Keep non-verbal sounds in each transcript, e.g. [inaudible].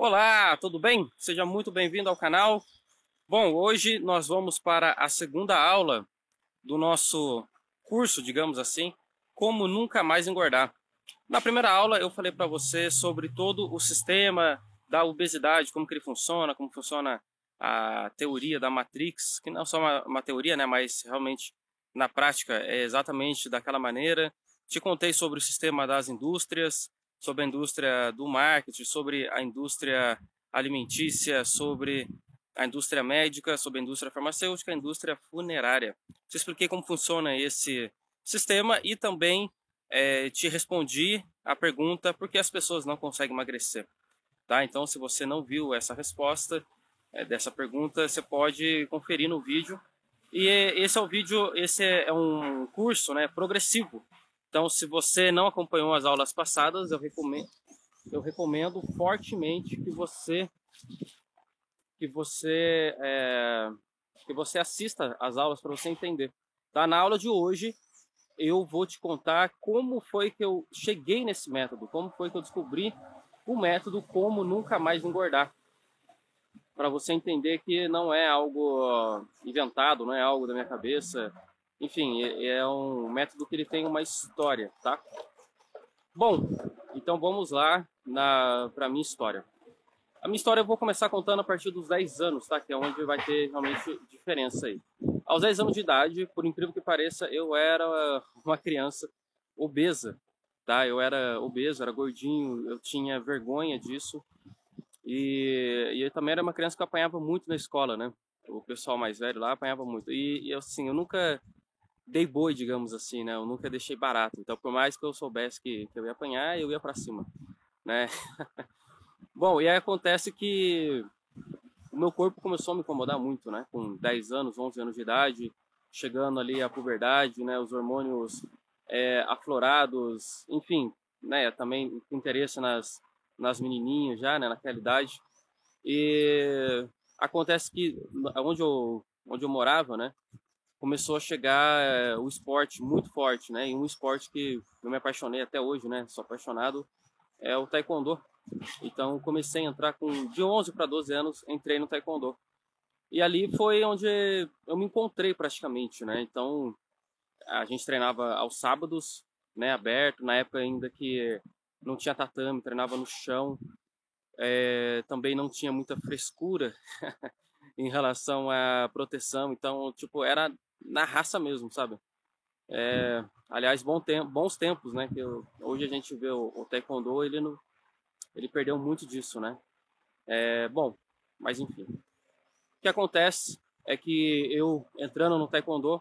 Olá, tudo bem? Seja muito bem-vindo ao canal. Bom, hoje nós vamos para a segunda aula do nosso curso, digamos assim, Como Nunca Mais Engordar. Na primeira aula eu falei para você sobre todo o sistema da obesidade, como que ele funciona, como funciona a teoria da Matrix, que não é só uma, uma teoria, né, mas realmente na prática é exatamente daquela maneira. Te contei sobre o sistema das indústrias, sobre a indústria do marketing, sobre a indústria alimentícia, sobre a indústria médica, sobre a indústria farmacêutica, a indústria funerária. Te expliquei como funciona esse sistema e também é, te respondi a pergunta por que as pessoas não conseguem emagrecer. Tá? Então, se você não viu essa resposta é, dessa pergunta, você pode conferir no vídeo. E esse é o vídeo, esse é um curso né, progressivo. Então, se você não acompanhou as aulas passadas, eu recomendo, eu recomendo fortemente que você que você é, que você assista as aulas para você entender. Tá? Na aula de hoje eu vou te contar como foi que eu cheguei nesse método, como foi que eu descobri o método como nunca mais engordar. Para você entender que não é algo inventado, não é algo da minha cabeça, enfim, é, é um método que ele tem uma história, tá? Bom, então vamos lá para a minha história. A minha história eu vou começar contando a partir dos 10 anos, tá? Que é onde vai ter realmente diferença aí. Aos 10 anos de idade, por incrível que pareça, eu era uma criança obesa, tá? Eu era obeso, era gordinho, eu tinha vergonha disso. E, e eu também era uma criança que apanhava muito na escola, né? O pessoal mais velho lá apanhava muito. E, e assim, eu nunca dei boi, digamos assim, né? Eu nunca deixei barato. Então, por mais que eu soubesse que, que eu ia apanhar, eu ia para cima, né? [laughs] Bom, e aí acontece que o meu corpo começou a me incomodar muito, né? Com 10 anos, 11 anos de idade, chegando ali à puberdade, né? Os hormônios é, aflorados, enfim, né? Também interesse nas, nas menininhas já, né? Naquela idade. E acontece que onde eu, onde eu morava, né? Começou a chegar é, o esporte muito forte, né? E um esporte que eu me apaixonei até hoje, né? Sou apaixonado é o taekwondo. Então comecei a entrar com de 11 para 12 anos, entrei no taekwondo. E ali foi onde eu me encontrei praticamente, né? Então a gente treinava aos sábados, né, aberto, na época ainda que não tinha tatame, treinava no chão. É, também não tinha muita frescura [laughs] em relação à proteção, então tipo era na raça mesmo, sabe? É, aliás, bons tempos, né? Que eu, hoje a gente vê o, o taekwondo, ele ele perdeu muito disso, né? É, bom, mas enfim. O que acontece é que eu entrando no taekwondo,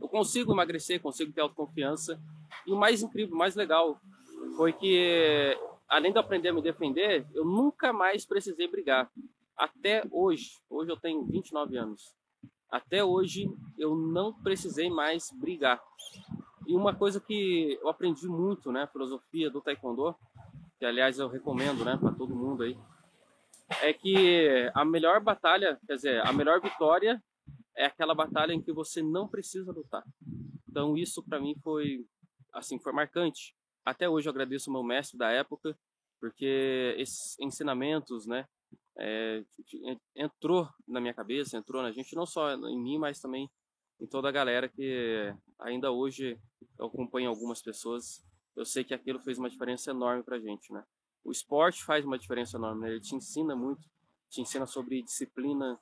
eu consigo emagrecer, consigo ter autoconfiança. E o mais incrível, o mais legal, foi que além de aprender a me defender, eu nunca mais precisei brigar. Até hoje, hoje eu tenho 29 anos. Até hoje eu não precisei mais brigar. E uma coisa que eu aprendi muito, né, filosofia do taekwondo, que aliás eu recomendo, né, para todo mundo aí, é que a melhor batalha, quer dizer, a melhor vitória é aquela batalha em que você não precisa lutar. Então isso para mim foi assim, foi marcante. Até hoje eu agradeço ao meu mestre da época, porque esses ensinamentos, né, é, entrou na minha cabeça, entrou na gente, não só em mim, mas também em toda a galera que ainda hoje eu acompanho algumas pessoas. Eu sei que aquilo fez uma diferença enorme pra gente, né? O esporte faz uma diferença enorme, né? Ele te ensina muito, te ensina sobre disciplina,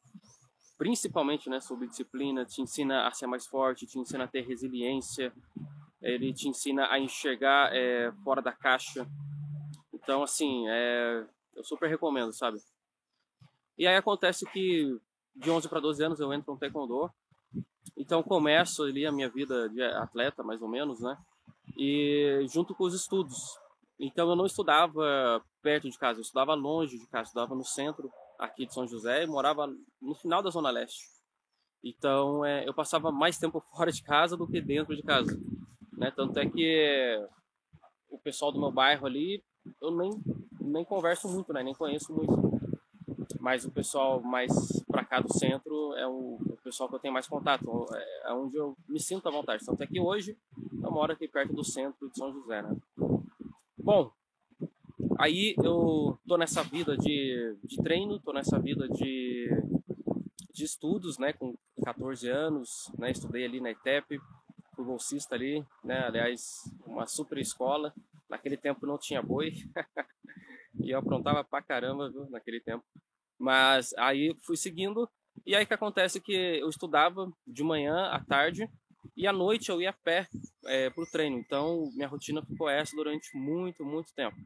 principalmente, né, sobre disciplina, te ensina a ser mais forte, te ensina a ter resiliência, ele te ensina a enxergar é, fora da caixa. Então, assim, é, eu super recomendo, sabe? E aí acontece que de 11 para 12 anos eu entro no taekwondo. Então começo ali a minha vida de atleta, mais ou menos, né? E junto com os estudos. Então eu não estudava perto de casa, eu estudava longe de casa, eu estudava no centro aqui de São José e morava no final da Zona Leste. Então é, eu passava mais tempo [laughs] fora de casa do que dentro de casa. Né? Tanto é que o pessoal do meu bairro ali, eu nem, nem converso muito, né? nem conheço muito mas o pessoal mais para cá do centro é o, pessoal que eu tenho mais contato, é, é onde eu me sinto à vontade. Tanto é que hoje eu moro aqui perto do centro de São José, né? Bom, aí eu tô nessa vida de, de treino, tô nessa vida de, de estudos, né? Com 14 anos, né? Estudei ali na ITEP, fui bolsista ali, né? Aliás, uma super escola. Naquele tempo não tinha boi. [laughs] e eu aprontava pra caramba, viu, naquele tempo. Mas aí fui seguindo, e aí que acontece que eu estudava de manhã à tarde, e à noite eu ia a pé é, para o treino. Então minha rotina ficou essa durante muito, muito tempo.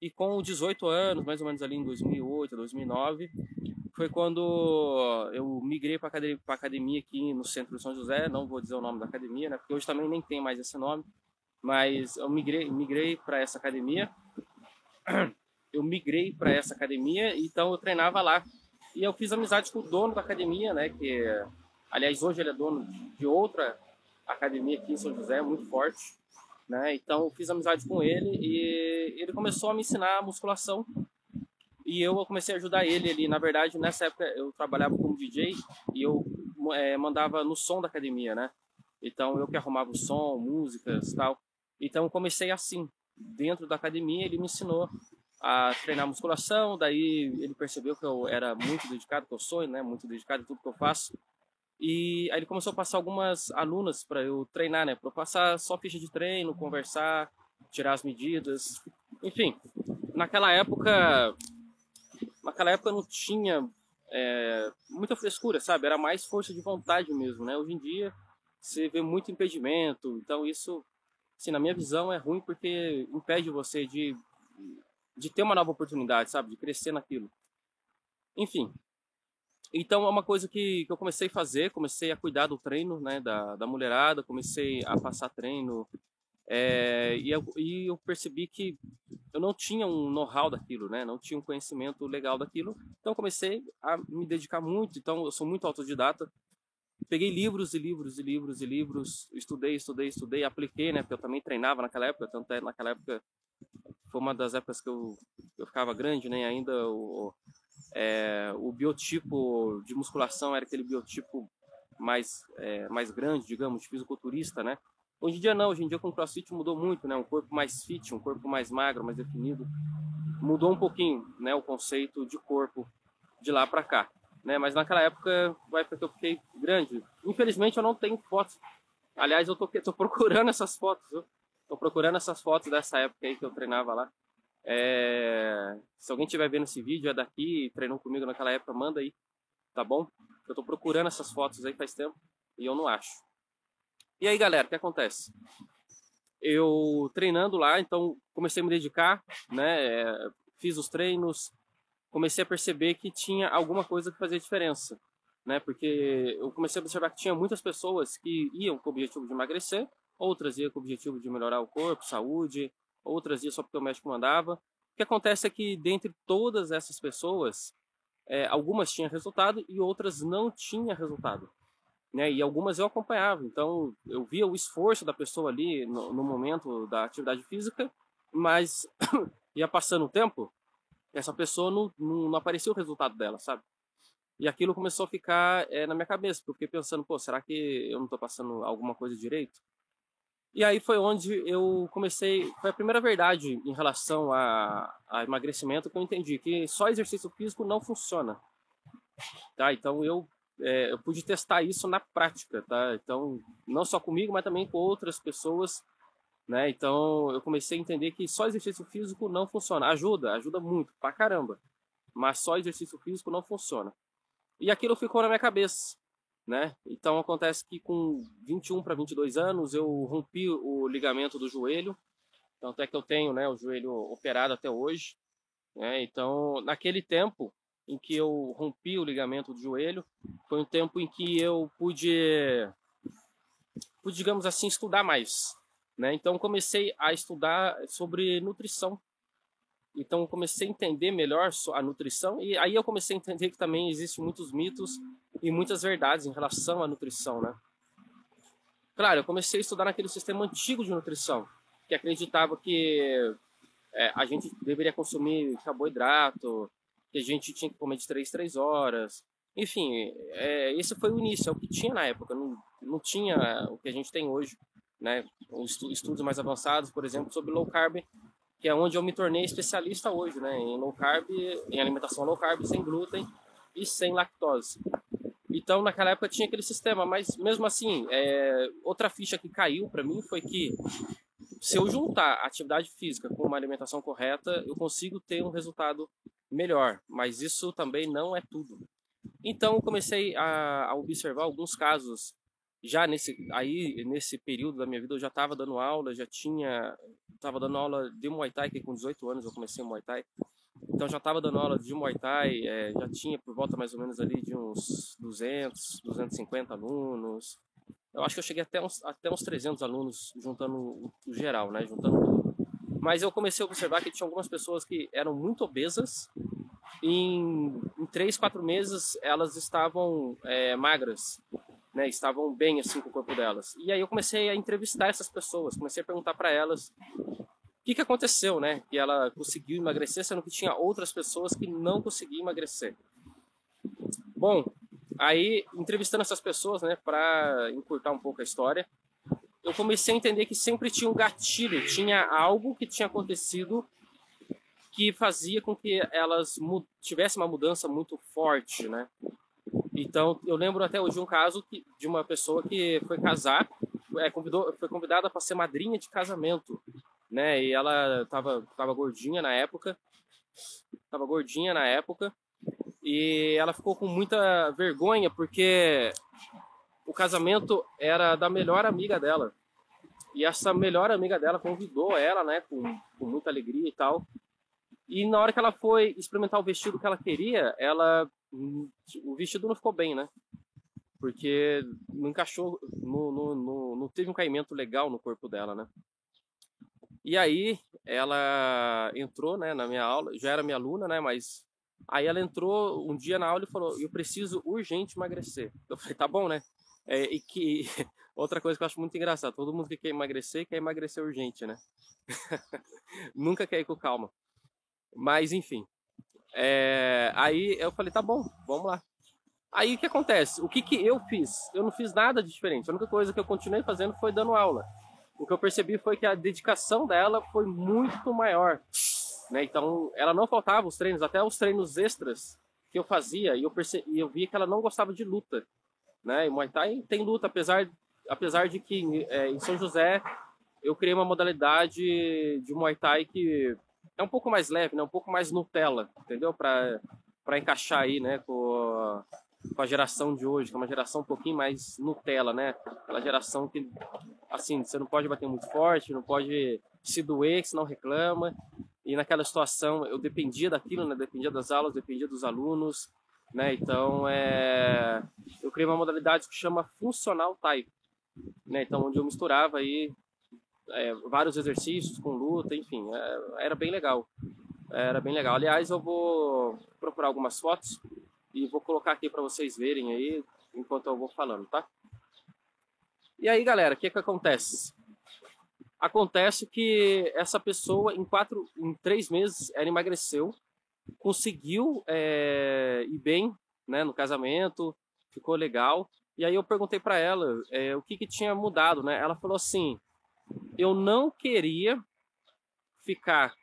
E com 18 anos, mais ou menos ali em 2008, 2009, foi quando eu migrei para academia, academia aqui no centro de São José. Não vou dizer o nome da academia, né? Porque hoje também nem tem mais esse nome. Mas eu migrei, migrei para essa academia. Eu migrei para essa academia, então eu treinava lá. E eu fiz amizade com o dono da academia, né? Que, aliás, hoje ele é dono de outra academia aqui em São José, muito forte. Né? Então eu fiz amizade com ele e ele começou a me ensinar musculação e eu comecei a ajudar ele ali. Na verdade, nessa época eu trabalhava como DJ e eu é, mandava no som da academia, né? Então eu que arrumava o som, músicas, tal. Então comecei assim dentro da academia. Ele me ensinou a treinar musculação. Daí ele percebeu que eu era muito dedicado, que eu sou, né? Muito dedicado em tudo que eu faço. E aí ele começou a passar algumas alunas para eu treinar, né? Para eu passar só ficha de treino, conversar, tirar as medidas, enfim. Naquela época, naquela época não tinha é, muita frescura, sabe? Era mais força de vontade mesmo, né? Hoje em dia você vê muito impedimento, então isso, assim, na minha visão é ruim porque impede você de de ter uma nova oportunidade, sabe? De crescer naquilo. Enfim, então é uma coisa que, que eu comecei a fazer, comecei a cuidar do treino, né, da, da mulherada, comecei a passar treino, é, e, eu, e eu percebi que eu não tinha um know-how daquilo, né, não tinha um conhecimento legal daquilo, então comecei a me dedicar muito, então eu sou muito autodidata, peguei livros e livros e livros e livros, estudei, estudei, estudei, apliquei, né, porque eu também treinava naquela época, tanto é naquela época foi uma das épocas que eu, eu ficava grande, né, ainda o, é, o biotipo de musculação era aquele biotipo mais, é, mais grande, digamos, de fisiculturista, né? Hoje em dia não, hoje em dia com o CrossFit mudou muito, né? Um corpo mais fit, um corpo mais magro, mais definido. Mudou um pouquinho, né? O conceito de corpo de lá para cá, né? Mas naquela época, vai porque eu fiquei grande. Infelizmente eu não tenho fotos. Aliás, eu tô, tô procurando [laughs] essas fotos, viu? Tô procurando essas fotos dessa época aí que eu treinava lá. É... Se alguém estiver vendo esse vídeo, é daqui, treinou comigo naquela época, manda aí, tá bom? Eu tô procurando essas fotos aí faz tempo e eu não acho. E aí, galera, o que acontece? Eu treinando lá, então comecei a me dedicar, né? Fiz os treinos, comecei a perceber que tinha alguma coisa que fazia diferença, né? Porque eu comecei a observar que tinha muitas pessoas que iam com o objetivo de emagrecer, outras iam com o objetivo de melhorar o corpo, saúde, outras iam só porque o médico mandava. O que acontece é que dentre todas essas pessoas, é, algumas tinham resultado e outras não tinham resultado. Né? E algumas eu acompanhava, então eu via o esforço da pessoa ali no, no momento da atividade física, mas [coughs] ia passando o tempo, essa pessoa não, não, não, aparecia o resultado dela, sabe? E aquilo começou a ficar é, na minha cabeça, porque eu fiquei pensando, pô, será que eu não estou passando alguma coisa direito? E aí foi onde eu comecei, foi a primeira verdade em relação a, a emagrecimento que eu entendi, que só exercício físico não funciona. Tá? Então eu, é, eu pude testar isso na prática, tá? Então, não só comigo, mas também com outras pessoas, né? Então eu comecei a entender que só exercício físico não funciona. Ajuda, ajuda muito, pra caramba. Mas só exercício físico não funciona. E aquilo ficou na minha cabeça né? Então acontece que com 21 para 22 anos eu rompi o ligamento do joelho, então até que eu tenho, né, o joelho operado até hoje, né? Então naquele tempo em que eu rompi o ligamento do joelho, foi um tempo em que eu pude, pude digamos assim, estudar mais, né? Então comecei a estudar sobre nutrição, então eu comecei a entender melhor a nutrição e aí eu comecei a entender que também existem muitos mitos e muitas verdades em relação à nutrição, né? Claro, eu comecei a estudar naquele sistema antigo de nutrição, que acreditava que é, a gente deveria consumir carboidrato, que a gente tinha que comer de 3 3 horas. Enfim, é, esse foi o início, é o que tinha na época, não, não tinha o que a gente tem hoje, né? Os estudos mais avançados, por exemplo, sobre low carb, que é onde eu me tornei especialista hoje, né, em low carb, em alimentação low carb, sem glúten e sem lactose. Então, naquela época tinha aquele sistema, mas mesmo assim, é, outra ficha que caiu para mim foi que se eu juntar atividade física com uma alimentação correta, eu consigo ter um resultado melhor, mas isso também não é tudo. Então, comecei a, a observar alguns casos já nesse aí nesse período da minha vida eu já estava dando aula, já tinha estava dando aula de Muay Thai que com 18 anos eu comecei Muay Thai. Então já estava dando aula de Muay Thai, é, já tinha por volta mais ou menos ali de uns 200, 250 alunos. Eu acho que eu cheguei até uns, até uns 300 alunos juntando o, geral, né, juntando tudo. Mas eu comecei a observar que tinha algumas pessoas que eram muito obesas. Em, em três, quatro meses elas estavam é, magras né, estavam bem assim com o corpo delas. E aí eu comecei a entrevistar essas pessoas, comecei a perguntar para elas o que, que aconteceu, né, que ela conseguiu emagrecer, sendo que tinha outras pessoas que não conseguiam emagrecer. Bom, aí entrevistando essas pessoas, né, para encurtar um pouco a história, eu comecei a entender que sempre tinha um gatilho, tinha algo que tinha acontecido que fazia com que elas tivessem uma mudança muito forte, né? Então, eu lembro até hoje um caso que, de uma pessoa que foi casar, é, convidou, foi convidada para ser madrinha de casamento, né? E ela estava tava gordinha na época, estava gordinha na época, e ela ficou com muita vergonha porque o casamento era da melhor amiga dela. E essa melhor amiga dela convidou ela, né, com, com muita alegria e tal. E na hora que ela foi experimentar o vestido que ela queria, ela o vestido não ficou bem, né? Porque não encaixou, não, não, não, não teve um caimento legal no corpo dela, né? E aí ela entrou, né, na minha aula, já era minha aluna, né, mas aí ela entrou um dia na aula e falou: "Eu preciso urgente emagrecer". Eu falei: "Tá bom, né?" É, e que [laughs] outra coisa que eu acho muito engraçado, todo mundo que quer emagrecer quer emagrecer urgente, né? [laughs] Nunca quer ir com calma. Mas enfim, é, aí eu falei, tá bom, vamos lá. Aí o que acontece? O que, que eu fiz? Eu não fiz nada de diferente. A única coisa que eu continuei fazendo foi dando aula. O que eu percebi foi que a dedicação dela foi muito maior. Né? Então, ela não faltava os treinos, até os treinos extras que eu fazia, e eu, percebi, eu via que ela não gostava de luta. Né? E Muay Thai tem luta, apesar, apesar de que é, em São José eu criei uma modalidade de Muay Thai que é um pouco mais leve, né? Um pouco mais Nutella, entendeu? Para para encaixar aí, né? Com, com a geração de hoje, que é uma geração um pouquinho mais Nutella, né? Aquela geração que, assim, você não pode bater muito forte, não pode se doer, que senão reclama. E naquela situação eu dependia daquilo, né? Dependia das aulas, dependia dos alunos, né? Então, é... eu criei uma modalidade que chama Funcional Type, né? Então, onde eu misturava aí é, vários exercícios com luta, enfim, é, era bem legal. Era bem legal. Aliás, eu vou procurar algumas fotos e vou colocar aqui para vocês verem aí enquanto eu vou falando, tá? E aí, galera, o que que acontece? Acontece que essa pessoa em quatro, em três meses, ela emagreceu, conseguiu é, ir bem, né, no casamento, ficou legal. E aí eu perguntei para ela é, o que que tinha mudado, né? Ela falou assim: eu não queria ficar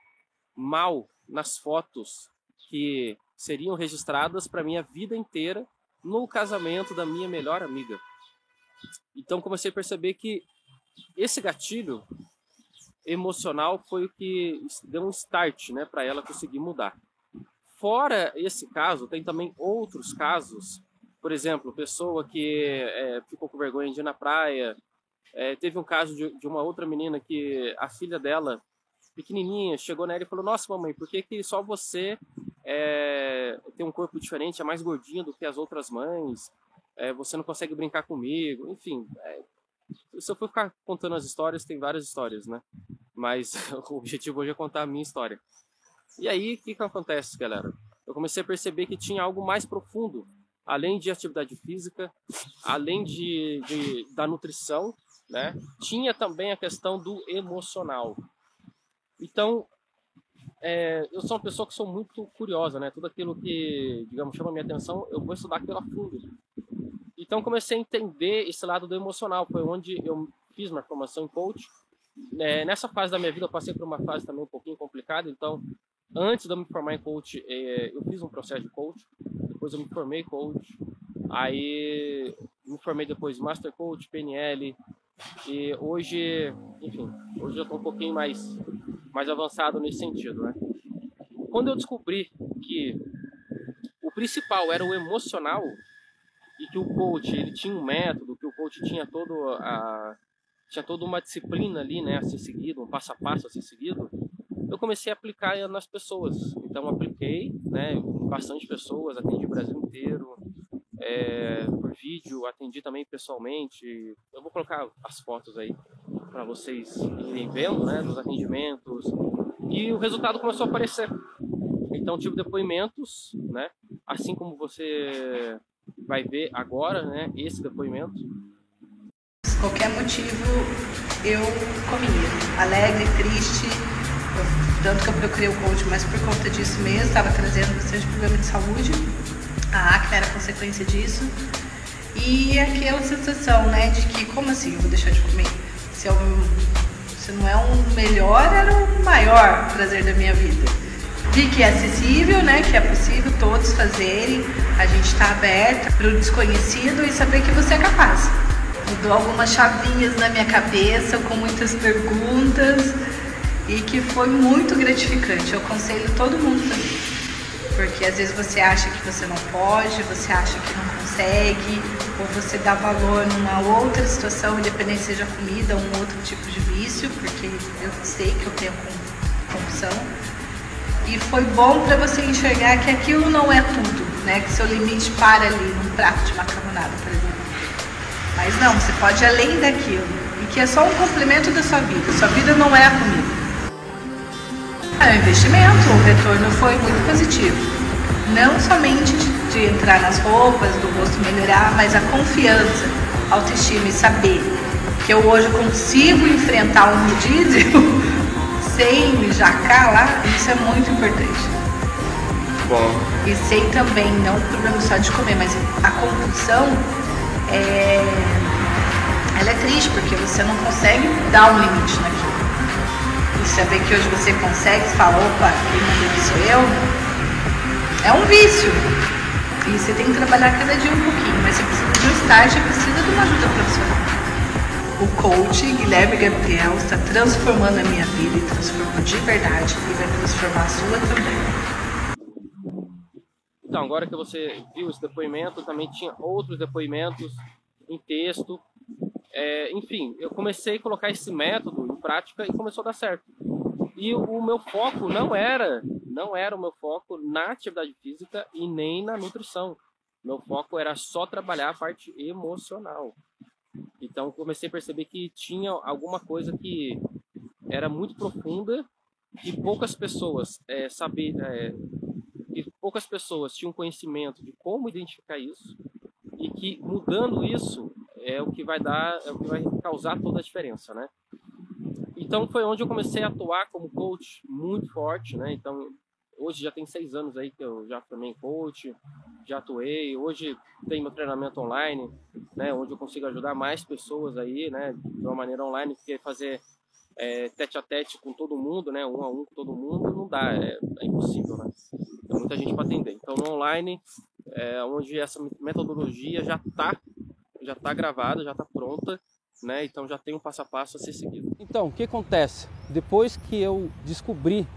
mal nas fotos que seriam registradas para minha vida inteira no casamento da minha melhor amiga. Então comecei a perceber que esse gatilho emocional foi o que deu um start, né, para ela conseguir mudar. Fora esse caso, tem também outros casos. Por exemplo, pessoa que é, ficou com vergonha de ir na praia, é, teve um caso de, de, uma outra menina que a filha dela, pequenininha, chegou nela e falou: Nossa, mamãe, por que, que só você é, tem um corpo diferente, é mais gordinha do que as outras mães? É, você não consegue brincar comigo? Enfim, é, se eu for ficar contando as histórias, tem várias histórias, né? Mas [laughs] o objetivo hoje é contar a minha história. E aí, o que, que acontece, galera? Eu comecei a perceber que tinha algo mais profundo, além de atividade física, além de, de da nutrição, né? Tinha também a questão do emocional. Então, é, eu sou uma pessoa que sou muito curiosa, né? Tudo aquilo que, digamos, chama minha atenção, eu vou estudar aquilo a fundo. Então, comecei a entender esse lado do emocional. Foi onde eu fiz uma formação em coach é, nessa fase da minha vida eu passei por uma fase também um pouquinho complicada, então antes de eu me formar em coach, é, eu fiz um processo de coach, depois eu me formei coach, aí me formei depois Master Coach, PNL, e hoje, enfim, hoje eu estou um pouquinho mais, mais avançado nesse sentido, né? Quando eu descobri que o principal era o emocional e que o coach ele tinha um método, que o coach tinha todo a tinha toda uma disciplina ali, né, a ser seguido, um passo a passo a ser seguido, eu comecei a aplicar nas pessoas. Então apliquei, né, bastante pessoas, atendi o Brasil inteiro, é, por vídeo, atendi também pessoalmente. Eu vou colocar as fotos aí para vocês irem vendo, né, dos atendimentos. E o resultado começou a aparecer. Então tive depoimentos, né, assim como você vai ver agora, né, esse depoimento qualquer motivo eu comia. Alegre, triste, tanto que eu procurei o coach, mas por conta disso mesmo, estava trazendo bastante problema de saúde. A acne era consequência disso. E aquela sensação, né, de que, como assim, eu vou deixar de comer? Se, eu, se não é um melhor, era o maior prazer da minha vida. Vi que é acessível, né, que é possível todos fazerem, a gente está aberto para o desconhecido e saber que você é capaz mudou algumas chavinhas na minha cabeça com muitas perguntas e que foi muito gratificante. Eu aconselho todo mundo também. Porque às vezes você acha que você não pode, você acha que não consegue, ou você dá valor numa outra situação, independente seja comida ou um outro tipo de vício, porque eu sei que eu tenho compulsão. E foi bom para você enxergar que aquilo não é tudo, né? Que seu limite para ali num prato de macarronada, por exemplo. Mas não, você pode ir além daquilo. E que é só um complemento da sua vida. Sua vida não é a comida. Um investimento, o retorno foi muito positivo. Não somente de, de entrar nas roupas, do rosto melhorar, mas a confiança, autoestima e saber que eu hoje consigo enfrentar um rodízio [laughs] sem me jacar lá, isso é muito importante. Bom. E sei também, não o problema só de comer, mas a compulsão é, ela é triste porque você não consegue dar um limite naquilo. Saber que hoje você consegue, você fala, opa, quem mandou sou eu, é um vício. E você tem que trabalhar cada dia um pouquinho, mas você precisa de um você precisa de uma ajuda profissional. O coach Guilherme Gabriel está transformando a minha vida e transformou de verdade e vai transformar a sua também. Então, agora que você viu esse depoimento, também tinha outros depoimentos em texto. É, enfim, eu comecei a colocar esse método em prática e começou a dar certo. E o, meu foco não era, não era o meu foco na atividade física e nem na nutrição. Meu foco era só trabalhar a parte emocional. Então comecei a perceber que tinha alguma coisa que era muito profunda e poucas pessoas é, saber, é, e poucas pessoas tinham conhecimento de como identificar isso e que mudando isso é o que vai dar, é o que vai causar toda a diferença, né? Então foi onde eu comecei a atuar como coach muito forte, né? Então hoje já tem seis anos aí que eu já formei coach, já atuei. Hoje tem meu treinamento online, né? Onde eu consigo ajudar mais pessoas aí, né? De uma maneira online, porque fazer é, tete a tete com todo mundo, né? Um a um com todo mundo não dá, é, é impossível, né? Tem muita gente para atender. Então no online, é, onde essa metodologia já está já tá gravada, já está pronta, né? Então já tem um passo a passo a ser seguido. Então, o que acontece? Depois que eu descobri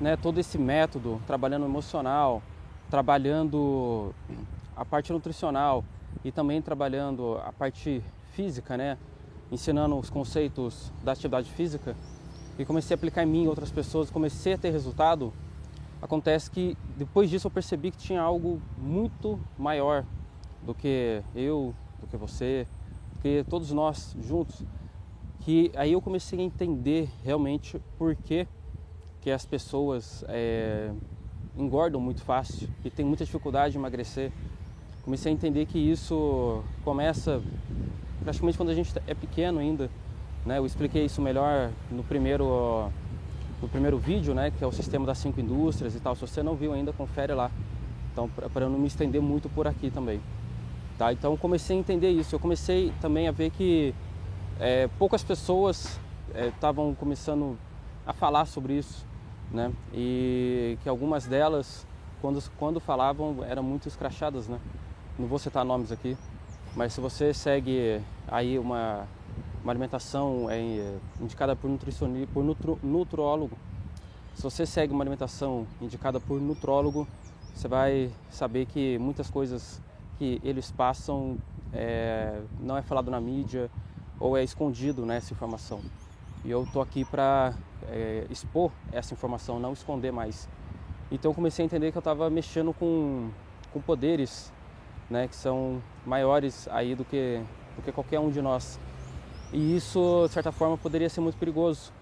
né, todo esse método, trabalhando emocional, trabalhando a parte nutricional e também trabalhando a parte física, né? Ensinando os conceitos da atividade física e comecei a aplicar em mim outras pessoas, comecei a ter resultado, Acontece que depois disso eu percebi que tinha algo muito maior do que eu, do que você, do que todos nós juntos. Que aí eu comecei a entender realmente por que, que as pessoas é, engordam muito fácil e têm muita dificuldade de emagrecer. Comecei a entender que isso começa praticamente quando a gente é pequeno ainda. Né? Eu expliquei isso melhor no primeiro no primeiro vídeo, né, que é o sistema das cinco indústrias e tal. Se você não viu ainda, confere lá. Então, para eu não me estender muito por aqui também. Tá? Então, comecei a entender isso. Eu comecei também a ver que é, poucas pessoas estavam é, começando a falar sobre isso, né? E que algumas delas, quando, quando falavam, eram muito escrachadas, né? Não vou citar nomes aqui, mas se você segue aí uma, uma alimentação é, indicada por nutricionista, por nutro, nutrólogo, se você segue uma alimentação indicada por nutrólogo, você vai saber que muitas coisas que eles passam é, não é falado na mídia ou é escondido nessa informação. E eu tô aqui para é, expor essa informação, não esconder mais. Então eu comecei a entender que eu estava mexendo com, com poderes, né, que são maiores aí do que, do que qualquer um de nós. E isso, de certa forma, poderia ser muito perigoso.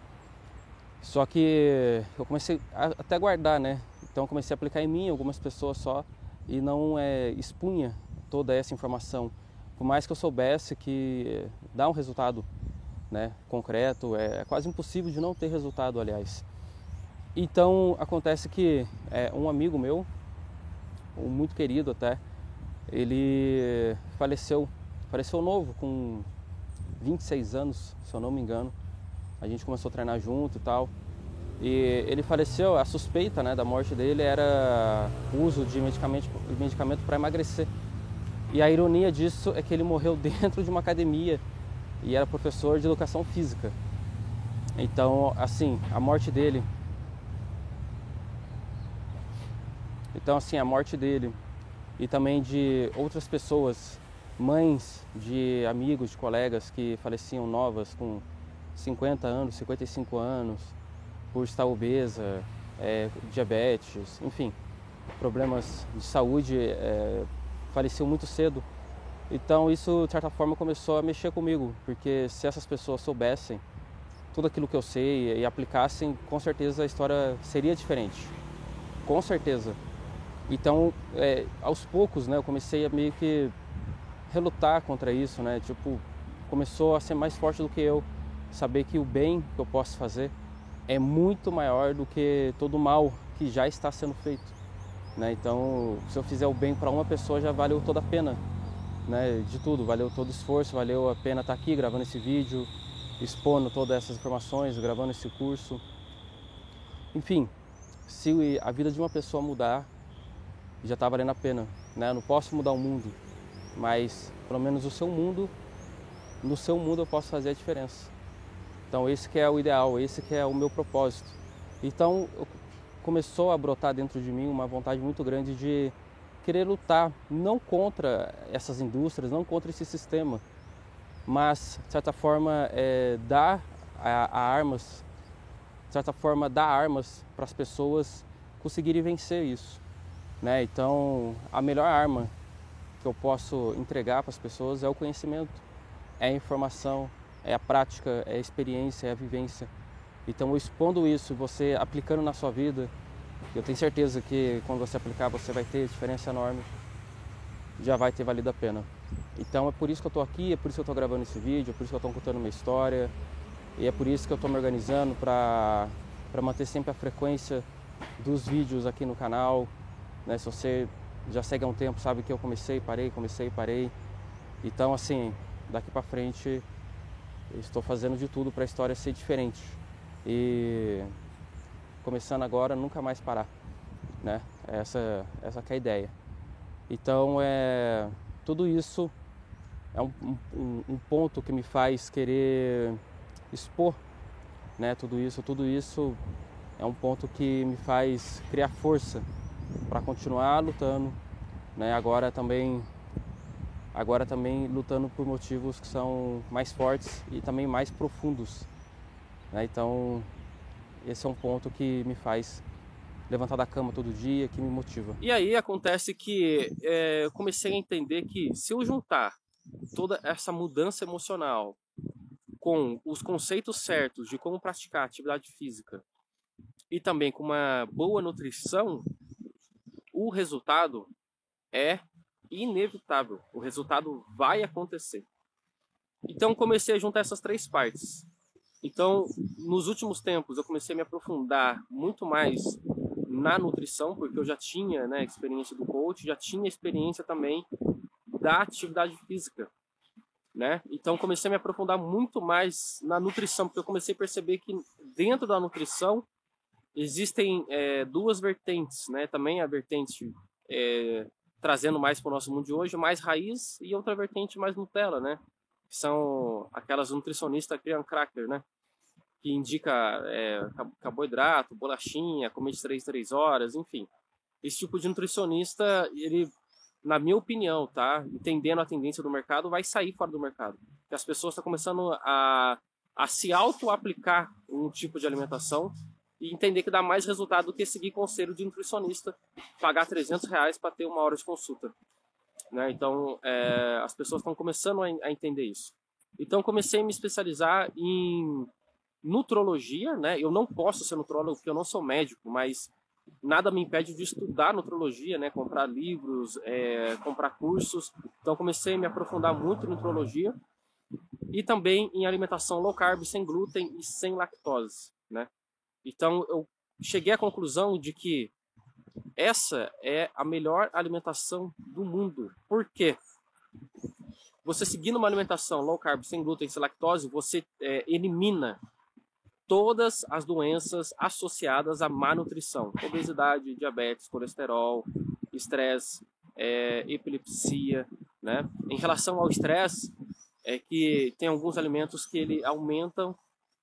Só que eu comecei a, até guardar, né? Então comecei a aplicar em mim, algumas pessoas só, e não é, expunha toda essa informação. Por mais que eu soubesse que dá um resultado né, concreto, é, é quase impossível de não ter resultado, aliás. Então acontece que é, um amigo meu, um muito querido até, ele faleceu, faleceu novo, com 26 anos, se eu não me engano. A gente começou a treinar junto e tal. E ele faleceu, a suspeita né, da morte dele era uso de medicamento, medicamento para emagrecer. E a ironia disso é que ele morreu [laughs] dentro de uma academia e era professor de educação física. Então, assim, a morte dele. Então, assim, a morte dele e também de outras pessoas, mães de amigos, de colegas que faleciam novas com 50 anos, 55 anos, por estar obesa, é, diabetes, enfim, problemas de saúde, é, faleceu muito cedo. Então isso de certa forma começou a mexer comigo, porque se essas pessoas soubessem tudo aquilo que eu sei e aplicassem, com certeza a história seria diferente, com certeza. Então, é, aos poucos, né, eu comecei a meio que relutar contra isso, né? Tipo, começou a ser mais forte do que eu, saber que o bem que eu posso fazer é muito maior do que todo o mal que já está sendo feito. Né? Então, se eu fizer o bem para uma pessoa, já valeu toda a pena né? de tudo, valeu todo o esforço, valeu a pena estar aqui gravando esse vídeo, expondo todas essas informações, gravando esse curso. Enfim, se a vida de uma pessoa mudar, já está valendo a pena. Né? Eu não posso mudar o mundo, mas pelo menos o seu mundo, no seu mundo eu posso fazer a diferença. Então esse que é o ideal, esse que é o meu propósito. Então começou a brotar dentro de mim uma vontade muito grande de querer lutar não contra essas indústrias, não contra esse sistema, mas de certa forma é, dar a, a armas, de certa forma dar armas para as pessoas conseguirem vencer isso. Né? Então a melhor arma que eu posso entregar para as pessoas é o conhecimento, é a informação, é a prática, é a experiência, é a vivência. Então, expondo isso, você aplicando na sua vida, eu tenho certeza que quando você aplicar, você vai ter diferença enorme, já vai ter valido a pena. Então, é por isso que eu estou aqui, é por isso que eu estou gravando esse vídeo, é por isso que eu estou contando minha história, e é por isso que eu estou me organizando para manter sempre a frequência dos vídeos aqui no canal. Né? Se você já segue há um tempo, sabe que eu comecei, parei, comecei, parei. Então, assim, daqui para frente estou fazendo de tudo para a história ser diferente. E começando agora, nunca mais parar, né? Essa, essa é a ideia. Então, é, tudo isso é um, um, um ponto que me faz querer expor, né? Tudo isso, tudo isso é um ponto que me faz criar força para continuar lutando, né? Agora também agora também lutando por motivos que são mais fortes e também mais profundos. Né? Então, esse é um ponto que me faz levantar da cama todo dia, que me motiva. E aí acontece que é, eu comecei a entender que se eu juntar toda essa mudança emocional com os conceitos certos de como praticar atividade física e também com uma boa nutrição, o resultado é inevitável. O resultado vai acontecer. Então comecei a juntar essas três partes. Então, nos últimos tempos, eu comecei a me aprofundar muito mais na nutrição, porque eu já tinha né, experiência do coach, já tinha experiência também da atividade física. né? Então comecei a me aprofundar muito mais na nutrição, porque eu comecei a perceber que dentro da nutrição existem é, duas vertentes, né? Também a vertente é, trazendo mais para o nosso mundo de hoje, mais raiz e outra vertente mais Nutella, né? Que são aquelas nutricionistas criam cracker, né? Que indica é, carboidrato, bolachinha, comer de 3 3 horas, enfim. Esse tipo de nutricionista, ele, na minha opinião, tá? Entendendo a tendência do mercado, vai sair fora do mercado. Porque as pessoas estão começando a, a se auto-aplicar um tipo de alimentação e entender que dá mais resultado do que seguir conselho de nutricionista, pagar 300 reais para ter uma hora de consulta. Né? Então, é, as pessoas estão começando a, a, entender isso. Então, comecei a me especializar em nutrologia. Né? Eu não posso ser nutrólogo porque eu não sou médico, mas nada me impede de estudar nutrologia, né? comprar livros, é, comprar cursos. Então, comecei a me aprofundar muito em nutrologia e também em alimentação low carb, sem glúten e sem lactose. Né? Então eu cheguei à conclusão de que essa é a melhor alimentação do mundo. Por quê? Você seguindo uma alimentação low carb, sem glúten, sem lactose, você é, elimina todas as doenças associadas à má nutrição: obesidade, diabetes, colesterol, estresse, é, epilepsia. Né? Em relação ao estresse, é que tem alguns alimentos que ele aumentam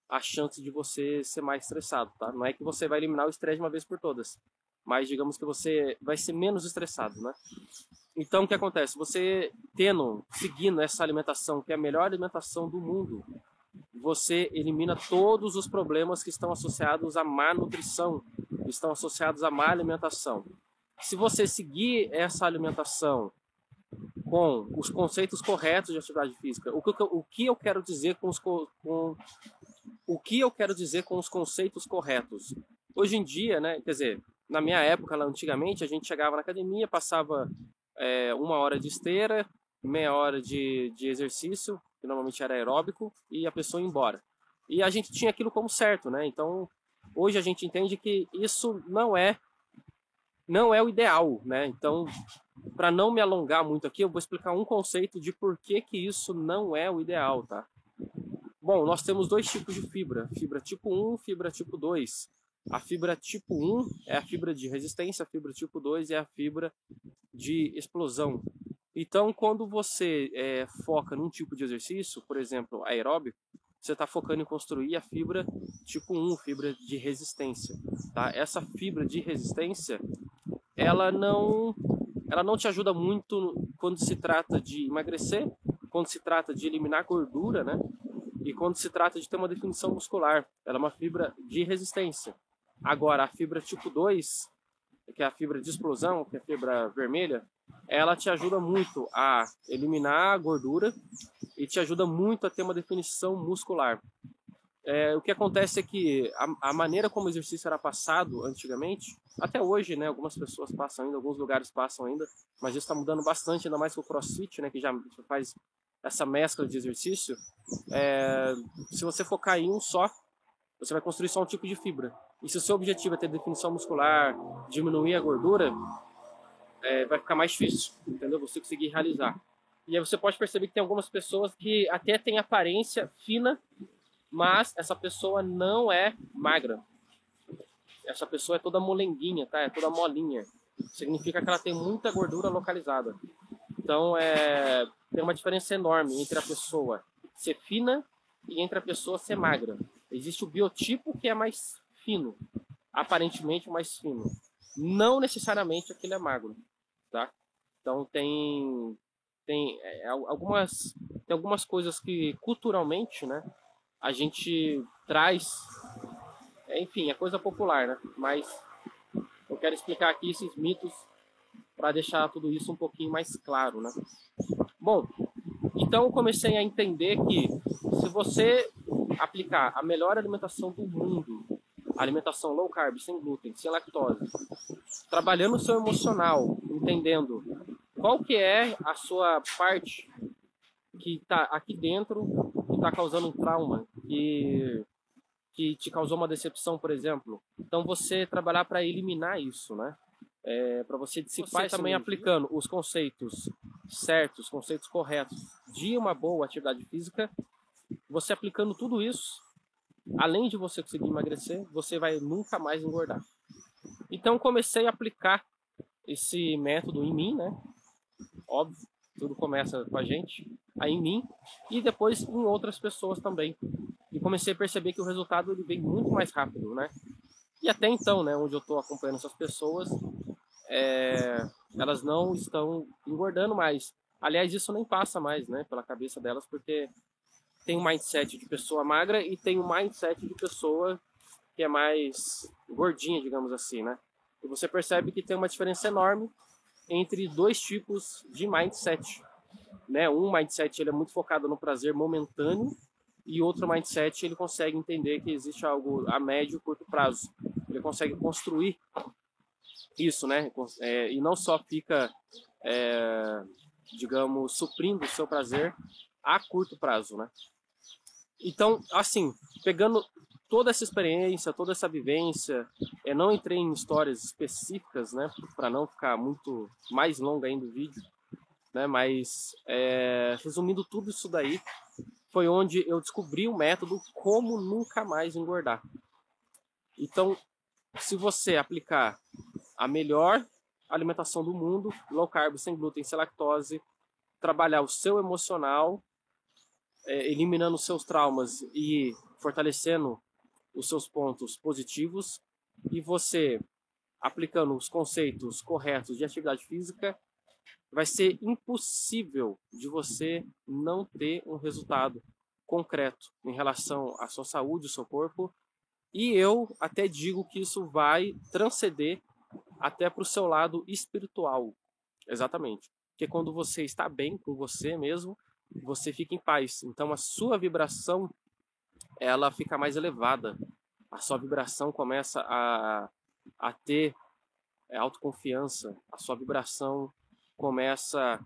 a chance de você ser mais estressado, tá? Não é que você vai eliminar o estresse de uma vez por todas, mas digamos que você vai ser menos estressado, né? Então, o que acontece? Você tendo, seguindo essa alimentação, que é a melhor alimentação do mundo, você elimina todos os problemas que estão associados à má nutrição, que estão associados à má alimentação. Se você seguir essa alimentação com os conceitos corretos de atividade física, o que, o que eu quero dizer com, os, com o que eu quero dizer com os conceitos corretos. Hoje em dia, né, quer dizer, na minha época, lá antigamente, a gente chegava na academia, passava é, uma hora de esteira, meia hora de, de exercício, que normalmente era aeróbico, e a pessoa ia embora. E a gente tinha aquilo como certo, né? Então, hoje a gente entende que isso não é não é o ideal, né? Então, para não me alongar muito aqui, eu vou explicar um conceito de por que que isso não é o ideal, tá? Bom, nós temos dois tipos de fibra, fibra tipo 1 fibra tipo 2. A fibra tipo 1 é a fibra de resistência, a fibra tipo 2 é a fibra de explosão. Então, quando você é, foca num tipo de exercício, por exemplo, aeróbico, você está focando em construir a fibra tipo 1, fibra de resistência. Tá? Essa fibra de resistência, ela não, ela não te ajuda muito quando se trata de emagrecer, quando se trata de eliminar gordura, né? E quando se trata de ter uma definição muscular, ela é uma fibra de resistência. Agora, a fibra tipo 2, que é a fibra de explosão, que é a fibra vermelha, ela te ajuda muito a eliminar a gordura e te ajuda muito a ter uma definição muscular. É, o que acontece é que a, a, maneira como o exercício era passado antigamente, até hoje, né, algumas pessoas passam ainda, alguns lugares passam ainda, mas isso está mudando bastante, ainda mais com o CrossFit, né, que já faz essa mescla de exercício, é, se você focar em um só, você vai construir só um tipo de fibra. E se o seu objetivo é ter definição muscular, diminuir a gordura, é, vai ficar mais difícil, entendeu? Você conseguir realizar. E aí você pode perceber que tem algumas pessoas que até têm aparência fina, mas essa pessoa não é magra. Essa pessoa é toda molenguinha, tá? É toda molinha. Significa que ela tem muita gordura localizada. Então, é, tem uma diferença enorme entre a pessoa ser fina e entre a pessoa ser magra. Existe o biotipo que é mais fino, aparentemente mais fino. Não necessariamente aquele é magro, tá? Então tem tem é, algumas tem algumas coisas que culturalmente, né, a gente traz, enfim, é coisa popular, né? Mas eu quero explicar aqui esses mitos para deixar tudo isso um pouquinho mais claro, né? Bom, então eu comecei a entender que se você aplicar a melhor alimentação do mundo, alimentação low carb, sem glúten, sem lactose, trabalhando o seu emocional, entendendo qual que é a sua parte que está aqui dentro que está causando um trauma, que, que te causou uma decepção, por exemplo. Então você trabalhar para eliminar isso, né? É, para você dissipar você também aplicando os conceitos certos, conceitos corretos de uma boa atividade física, você aplicando tudo isso, além de você conseguir emagrecer, você vai nunca mais engordar. Então comecei a aplicar esse método em mim, né? Óbvio, tudo começa com a gente, aí em mim e depois em outras pessoas também. E comecei a perceber que o resultado ele vem muito mais rápido, né? E até então, né, onde eu estou acompanhando essas pessoas, é, elas não estão engordando mais. Aliás, isso nem passa mais, né, pela cabeça delas, porque tem um mindset de pessoa magra e tem um mindset de pessoa que é mais gordinha, digamos assim, né? E você percebe que tem uma diferença enorme entre dois tipos de mindset, né? Um mindset ele é muito focado no prazer momentâneo e outro mindset ele consegue entender que existe algo a médio e curto prazo. Ele consegue construir isso, né? É, e não só fica, é, digamos, suprindo o seu prazer a curto prazo, né? Então, assim, pegando toda essa experiência, toda essa vivência, eu não entrei em histórias específicas, né, para não ficar muito mais longo ainda o vídeo, né, mas é, resumindo tudo isso daí, foi onde eu descobri o método como nunca mais engordar. Então, se você aplicar a melhor alimentação do mundo, low carb, sem glúten, sem lactose, trabalhar o seu emocional, é, eliminando seus traumas e fortalecendo os seus pontos positivos, e você aplicando os conceitos corretos de atividade física, vai ser impossível de você não ter um resultado concreto em relação à sua saúde, ao seu corpo. E eu até digo que isso vai transcender até para o seu lado espiritual. Exatamente. Porque quando você está bem com você mesmo, você fica em paz. Então a sua vibração ela fica mais elevada. A sua vibração começa a, a ter autoconfiança. A sua vibração começa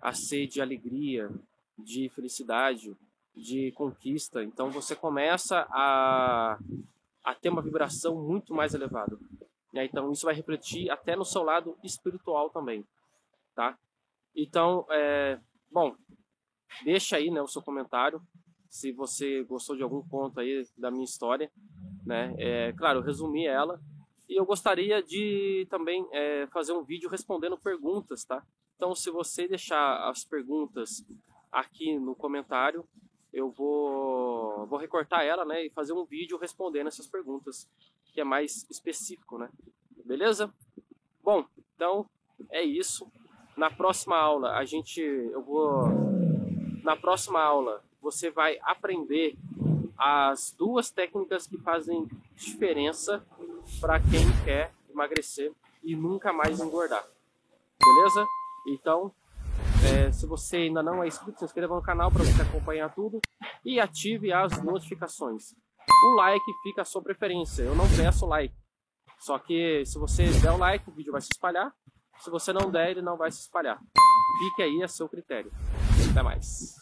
a ser de alegria, de felicidade, de conquista. Então você começa a, a ter uma vibração muito mais elevada. Né? Então isso vai refletir até no seu lado espiritual também, tá? Então, é, bom, deixa aí né, o seu comentário se você gostou de algum ponto aí da minha história, né? É, claro, eu resumi ela e eu gostaria de também é, fazer um vídeo respondendo perguntas, tá? Então, se você deixar as perguntas aqui no comentário, eu vou, vou recortar ela, né, e fazer um vídeo respondendo essas perguntas, que é mais específico, né? Beleza? Bom, então é isso. Na próxima aula a gente, eu vou, na próxima aula você vai aprender as duas técnicas que fazem diferença para quem quer emagrecer e nunca mais engordar. Beleza? Então, é, se você ainda não é inscrito, se inscreva no canal para você acompanhar tudo e ative as notificações. O like fica a sua preferência, eu não peço like. Só que se você der o like, o vídeo vai se espalhar. Se você não der, ele não vai se espalhar. Fique aí a seu critério. Até mais.